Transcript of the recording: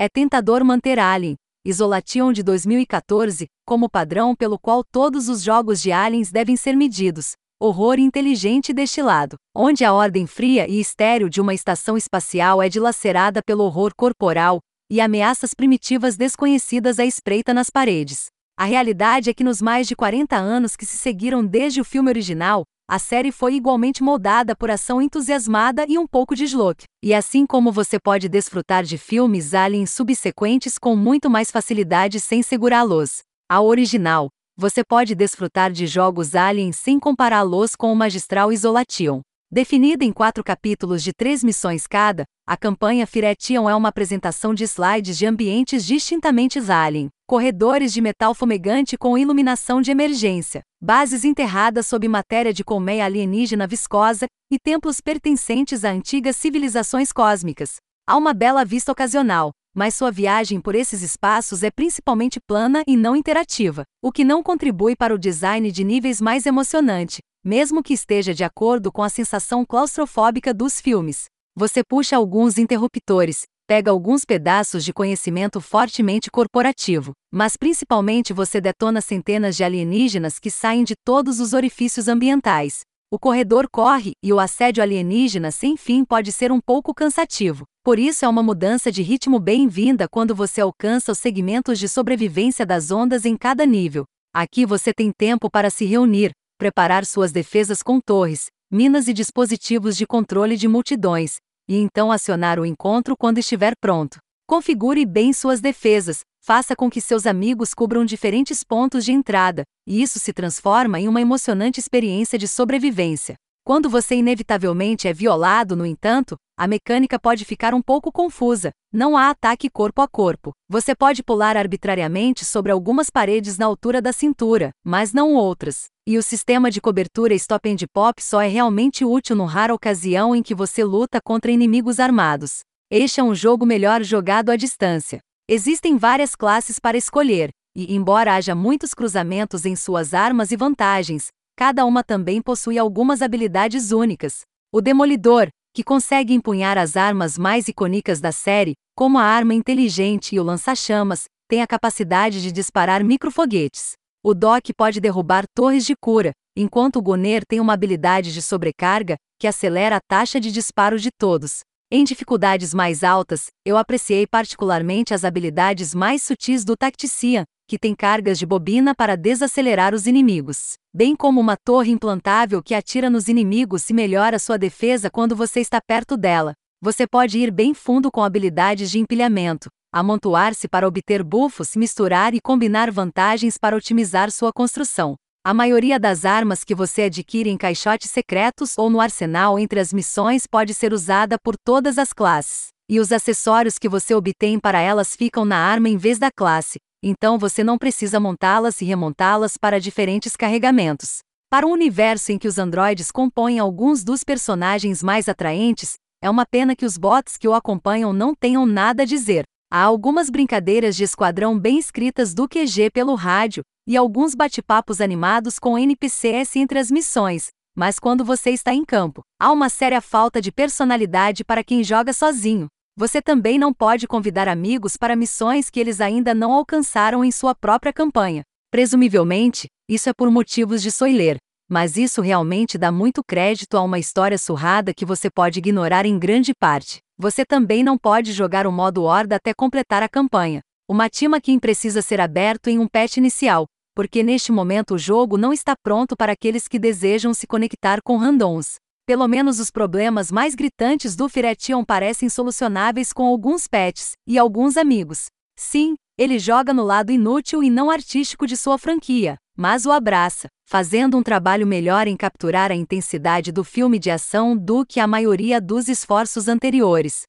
É tentador manter Alien, Isolation de 2014, como padrão pelo qual todos os jogos de aliens devem ser medidos. Horror inteligente destilado, onde a ordem fria e estéril de uma estação espacial é dilacerada pelo horror corporal e ameaças primitivas desconhecidas à espreita nas paredes. A realidade é que nos mais de 40 anos que se seguiram desde o filme original, a série foi igualmente moldada por ação entusiasmada e um pouco de slok. E assim como você pode desfrutar de filmes aliens subsequentes com muito mais facilidade sem segurá-los ao original, você pode desfrutar de jogos aliens sem compará-los com o magistral Isolation. Definida em quatro capítulos de três missões cada, a campanha Firetion é uma apresentação de slides de ambientes distintamente alien, corredores de metal fumegante com iluminação de emergência, bases enterradas sob matéria de colmeia alienígena viscosa e templos pertencentes a antigas civilizações cósmicas. Há uma bela vista ocasional, mas sua viagem por esses espaços é principalmente plana e não interativa, o que não contribui para o design de níveis mais emocionante, mesmo que esteja de acordo com a sensação claustrofóbica dos filmes. Você puxa alguns interruptores, pega alguns pedaços de conhecimento fortemente corporativo, mas principalmente você detona centenas de alienígenas que saem de todos os orifícios ambientais. O corredor corre e o assédio alienígena sem fim pode ser um pouco cansativo. Por isso é uma mudança de ritmo bem-vinda quando você alcança os segmentos de sobrevivência das ondas em cada nível. Aqui você tem tempo para se reunir, preparar suas defesas com torres, minas e dispositivos de controle de multidões, e então acionar o encontro quando estiver pronto. Configure bem suas defesas, faça com que seus amigos cubram diferentes pontos de entrada, e isso se transforma em uma emocionante experiência de sobrevivência. Quando você inevitavelmente é violado, no entanto, a mecânica pode ficar um pouco confusa. Não há ataque corpo a corpo. Você pode pular arbitrariamente sobre algumas paredes na altura da cintura, mas não outras. E o sistema de cobertura Stop and Pop só é realmente útil no rara ocasião em que você luta contra inimigos armados. Este é um jogo melhor jogado à distância. Existem várias classes para escolher, e embora haja muitos cruzamentos em suas armas e vantagens, cada uma também possui algumas habilidades únicas. O Demolidor, que consegue empunhar as armas mais icônicas da série, como a arma inteligente e o lança-chamas, tem a capacidade de disparar microfoguetes. O Doc pode derrubar torres de cura, enquanto o Goner tem uma habilidade de sobrecarga, que acelera a taxa de disparo de todos. Em dificuldades mais altas, eu apreciei particularmente as habilidades mais sutis do Tactician, que tem cargas de bobina para desacelerar os inimigos, bem como uma torre implantável que atira nos inimigos e melhora sua defesa quando você está perto dela. Você pode ir bem fundo com habilidades de empilhamento, amontoar-se para obter buffos, misturar e combinar vantagens para otimizar sua construção. A maioria das armas que você adquire em caixotes secretos ou no arsenal entre as missões pode ser usada por todas as classes, e os acessórios que você obtém para elas ficam na arma em vez da classe, então você não precisa montá-las e remontá-las para diferentes carregamentos. Para um universo em que os androides compõem alguns dos personagens mais atraentes, é uma pena que os bots que o acompanham não tenham nada a dizer. Há algumas brincadeiras de esquadrão bem escritas do QG pelo rádio, e alguns bate-papos animados com NPCs entre as missões, mas quando você está em campo, há uma séria falta de personalidade para quem joga sozinho. Você também não pode convidar amigos para missões que eles ainda não alcançaram em sua própria campanha. Presumivelmente, isso é por motivos de soiler, mas isso realmente dá muito crédito a uma história surrada que você pode ignorar em grande parte. Você também não pode jogar o modo Horda até completar a campanha. Uma Timakin precisa ser aberto em um patch inicial, porque neste momento o jogo não está pronto para aqueles que desejam se conectar com randoms. Pelo menos os problemas mais gritantes do Firetion parecem solucionáveis com alguns pets e alguns amigos. Sim, ele joga no lado inútil e não artístico de sua franquia, mas o abraça, fazendo um trabalho melhor em capturar a intensidade do filme de ação do que a maioria dos esforços anteriores.